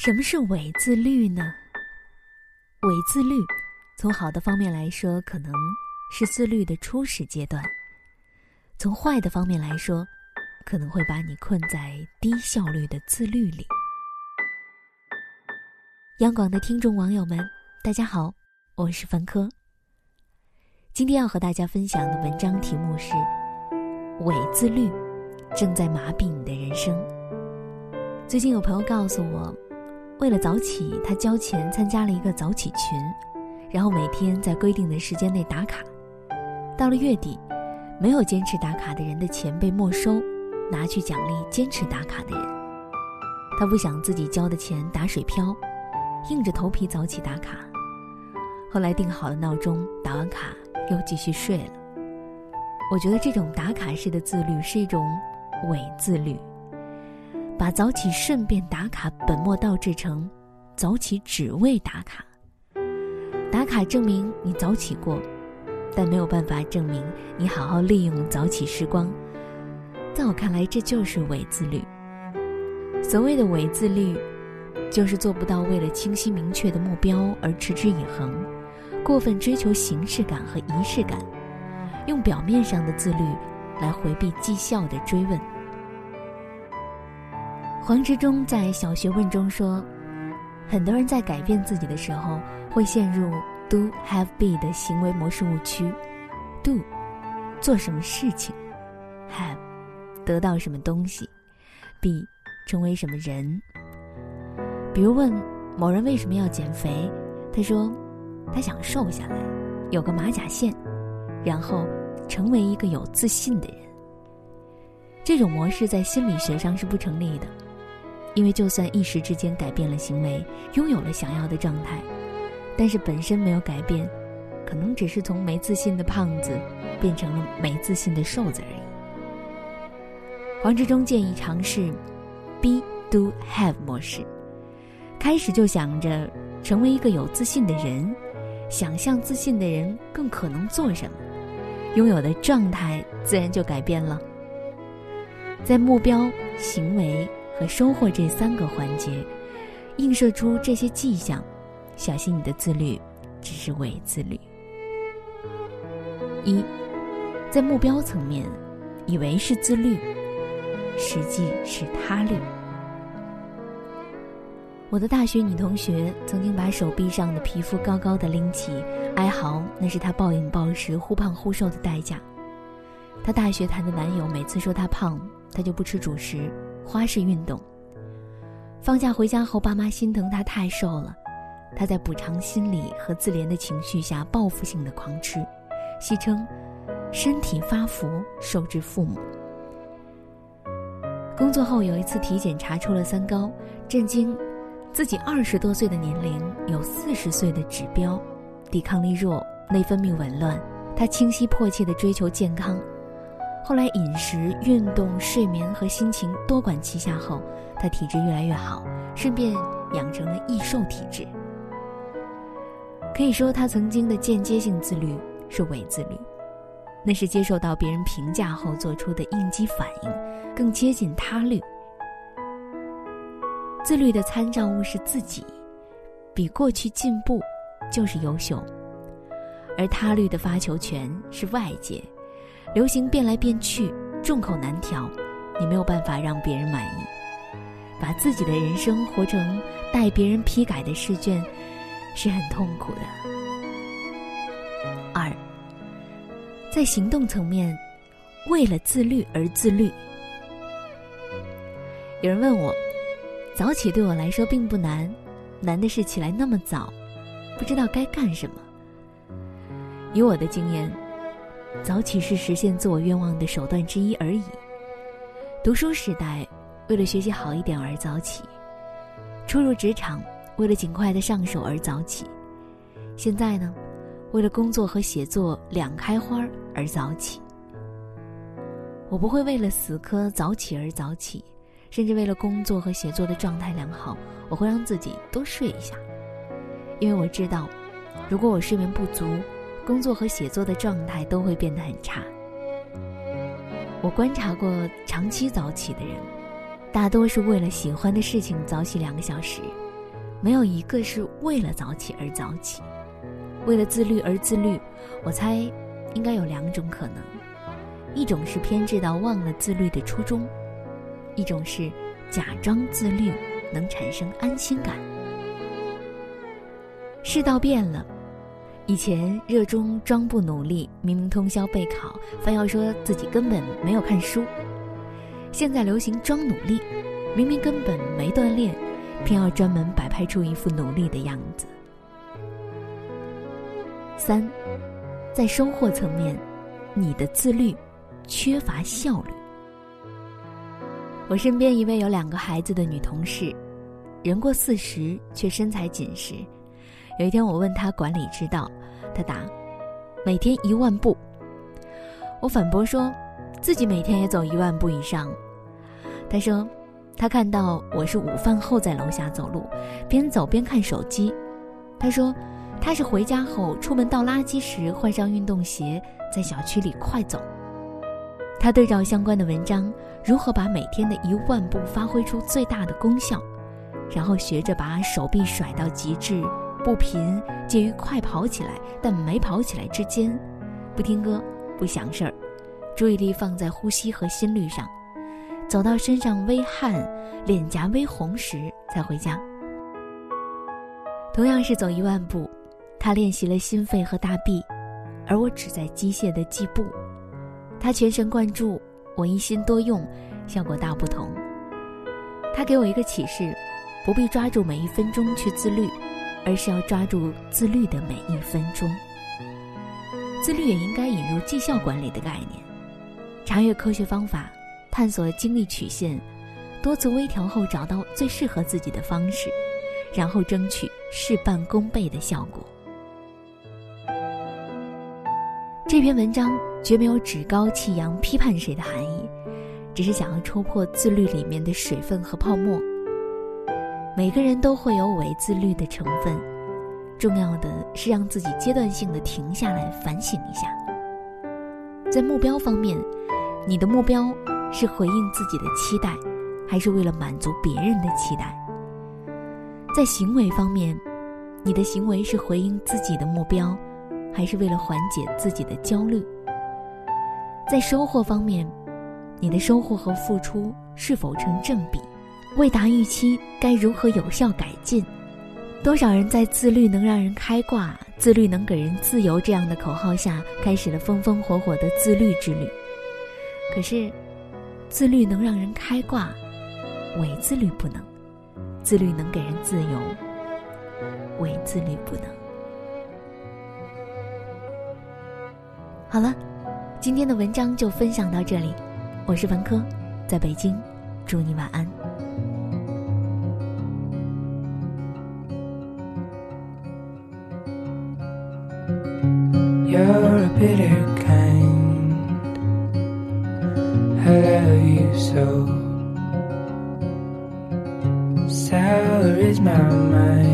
什么是伪自律呢？伪自律，从好的方面来说，可能是自律的初始阶段；从坏的方面来说，可能会把你困在低效率的自律里。央广的听众网友们，大家好，我是凡科。今天要和大家分享的文章题目是：伪自律正在麻痹你的人生。最近有朋友告诉我。为了早起，他交钱参加了一个早起群，然后每天在规定的时间内打卡。到了月底，没有坚持打卡的人的钱被没收，拿去奖励坚持打卡的人。他不想自己交的钱打水漂，硬着头皮早起打卡。后来定好了闹钟，打完卡又继续睡了。我觉得这种打卡式的自律是一种伪自律。把早起顺便打卡本末倒置成早起只为打卡。打卡证明你早起过，但没有办法证明你好好利用早起时光。在我看来，这就是伪自律。所谓的伪自律，就是做不到为了清晰明确的目标而持之以恒，过分追求形式感和仪式感，用表面上的自律来回避绩效的追问。黄执中在《小学问》中说，很多人在改变自己的时候，会陷入 do have be 的行为模式误区。do 做什么事情，have 得到什么东西，be 成为什么人。比如问某人为什么要减肥，他说他想瘦下来，有个马甲线，然后成为一个有自信的人。这种模式在心理学上是不成立的。因为就算一时之间改变了行为，拥有了想要的状态，但是本身没有改变，可能只是从没自信的胖子变成了没自信的瘦子而已。黄志忠建议尝试 “be do have” 模式，开始就想着成为一个有自信的人，想象自信的人更可能做什么，拥有的状态自然就改变了。在目标、行为。和收获这三个环节，映射出这些迹象，小心你的自律只是伪自律。一，在目标层面，以为是自律，实际是他律。我的大学女同学曾经把手臂上的皮肤高高的拎起，哀嚎那是她暴饮暴食、忽胖忽瘦的代价。她大学谈的男友每次说她胖，她就不吃主食。花式运动。放假回家后，爸妈心疼他太瘦了，他在补偿心理和自怜的情绪下，报复性的狂吃，戏称“身体发福，受之父母”。工作后有一次体检查出了三高，震惊自己二十多岁的年龄有四十岁的指标，抵抗力弱，内分泌紊乱。他清晰迫切地追求健康。后来饮食、运动、睡眠和心情多管齐下后，他体质越来越好，顺便养成了易瘦体质。可以说，他曾经的间接性自律是伪自律，那是接受到别人评价后做出的应激反应，更接近他律。自律的参照物是自己，比过去进步就是优秀，而他律的发球权是外界。流行变来变去，众口难调，你没有办法让别人满意。把自己的人生活成待别人批改的试卷，是很痛苦的。二，在行动层面，为了自律而自律。有人问我，早起对我来说并不难，难的是起来那么早，不知道该干什么。以我的经验。早起是实现自我愿望的手段之一而已。读书时代，为了学习好一点而早起；初入职场，为了尽快的上手而早起；现在呢，为了工作和写作两开花而早起。我不会为了死磕早起而早起，甚至为了工作和写作的状态良好，我会让自己多睡一下，因为我知道，如果我睡眠不足。工作和写作的状态都会变得很差。我观察过长期早起的人，大多是为了喜欢的事情早起两个小时，没有一个是为了早起而早起，为了自律而自律。我猜，应该有两种可能：一种是偏执到忘了自律的初衷；一种是假装自律能产生安心感。世道变了，以前热衷装不努力，明明通宵备考，非要说自己根本没有看书；现在流行装努力，明明根本没锻炼。偏要专门摆拍出一副努力的样子。三，在收获层面，你的自律缺乏效率。我身边一位有两个孩子的女同事，人过四十却身材紧实。有一天我问他管理之道，他答：每天一万步。我反驳说，自己每天也走一万步以上。他说。他看到我是午饭后在楼下走路，边走边看手机。他说，他是回家后出门倒垃圾时换上运动鞋，在小区里快走。他对照相关的文章，如何把每天的一万步发挥出最大的功效，然后学着把手臂甩到极致，步频介于快跑起来但没跑起来之间，不听歌，不想事儿，注意力放在呼吸和心率上。走到身上微汗、脸颊微红时才回家。同样是走一万步，他练习了心肺和大臂，而我只在机械的计步。他全神贯注，我一心多用，效果大不同。他给我一个启示：不必抓住每一分钟去自律，而是要抓住自律的每一分钟。自律也应该引入绩效管理的概念，查阅科学方法。探索精力曲线，多次微调后找到最适合自己的方式，然后争取事半功倍的效果。这篇文章绝没有趾高气扬批判谁的含义，只是想要戳破自律里面的水分和泡沫。每个人都会有伪自律的成分，重要的是让自己阶段性的停下来反省一下。在目标方面，你的目标。是回应自己的期待，还是为了满足别人的期待？在行为方面，你的行为是回应自己的目标，还是为了缓解自己的焦虑？在收获方面，你的收获和付出是否成正比？未达预期，该如何有效改进？多少人在“自律能让人开挂，自律能给人自由”这样的口号下，开始了风风火火的自律之旅？可是。自律能让人开挂，伪自律不能；自律能给人自由，伪自律不能。好了，今天的文章就分享到这里。我是文科，在北京，祝你晚安。you're a bitter kind. I love you so. Sour is my mind.